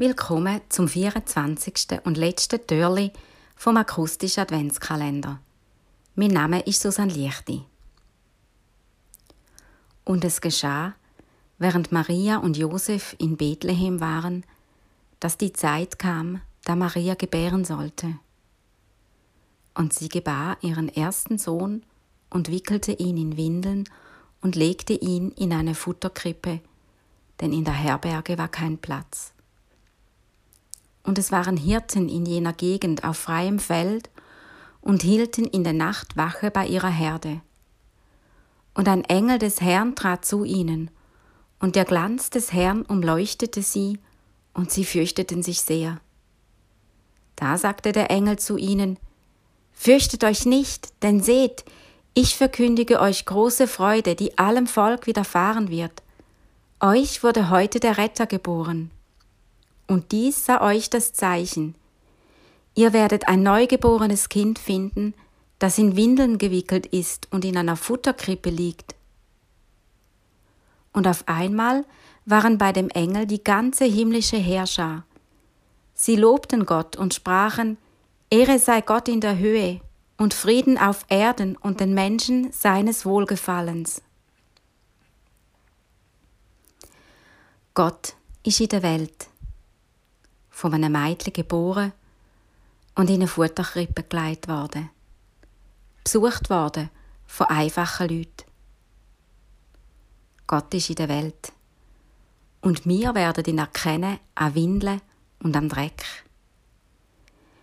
Willkommen zum 24. und letzten Türli vom akustischen Adventskalender. Mein Name ist Susanne Lichti. Und es geschah, während Maria und Josef in Bethlehem waren, dass die Zeit kam, da Maria gebären sollte. Und sie gebar ihren ersten Sohn und wickelte ihn in Windeln und legte ihn in eine Futterkrippe, denn in der Herberge war kein Platz. Und es waren Hirten in jener Gegend auf freiem Feld und hielten in der Nacht Wache bei ihrer Herde. Und ein Engel des Herrn trat zu ihnen, und der Glanz des Herrn umleuchtete sie, und sie fürchteten sich sehr. Da sagte der Engel zu ihnen, Fürchtet euch nicht, denn seht, ich verkündige euch große Freude, die allem Volk widerfahren wird. Euch wurde heute der Retter geboren. Und dies sei euch das Zeichen. Ihr werdet ein neugeborenes Kind finden, das in Windeln gewickelt ist und in einer Futterkrippe liegt. Und auf einmal waren bei dem Engel die ganze himmlische Herrscher. Sie lobten Gott und sprachen, Ehre sei Gott in der Höhe und Frieden auf Erden und den Menschen seines Wohlgefallens. Gott ist in der Welt, von einem Mädchen geboren und in eine Futterkrippe gelegt worden, besucht worden von einfachen Leuten. Gott ist in der Welt und wir werden ihn erkennen an Windeln und am Dreck.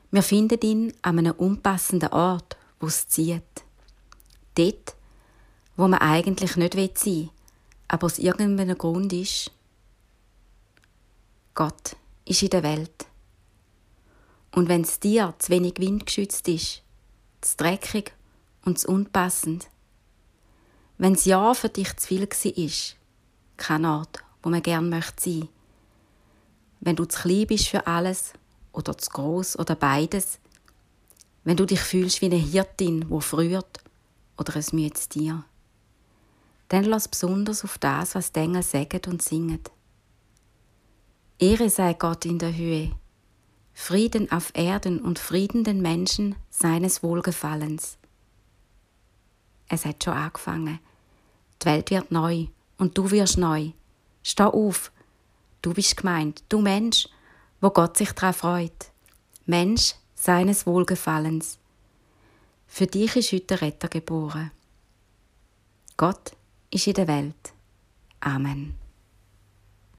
Wir finden ihn an einem unpassenden Ort, wo es zieht. Dort, wo man eigentlich nicht sein will, aber aus irgendeinem Grund ist. Gott ist in der Welt. Und wenn es dir zu wenig windgeschützt ist, zu dreckig und zu unpassend, wenn das Ja für dich zu viel war, kein Ort, wo man gern möchte sein. Wenn du zu klein bist für alles oder zu groß oder beides, wenn du dich fühlst wie eine Hirtin, wo friert oder ein müdes Tier, dann lass besonders auf das, was die Engel sagen und singen. Ehre sei Gott in der Höhe, Frieden auf Erden und Frieden den Menschen seines Wohlgefallens. Es hat schon angefangen. Die Welt wird neu und du wirst neu. Steh auf. Du bist gemeint, du Mensch, wo Gott sich daran freut. Mensch seines Wohlgefallens. Für dich ist heute der Retter geboren. Gott ist in der Welt. Amen.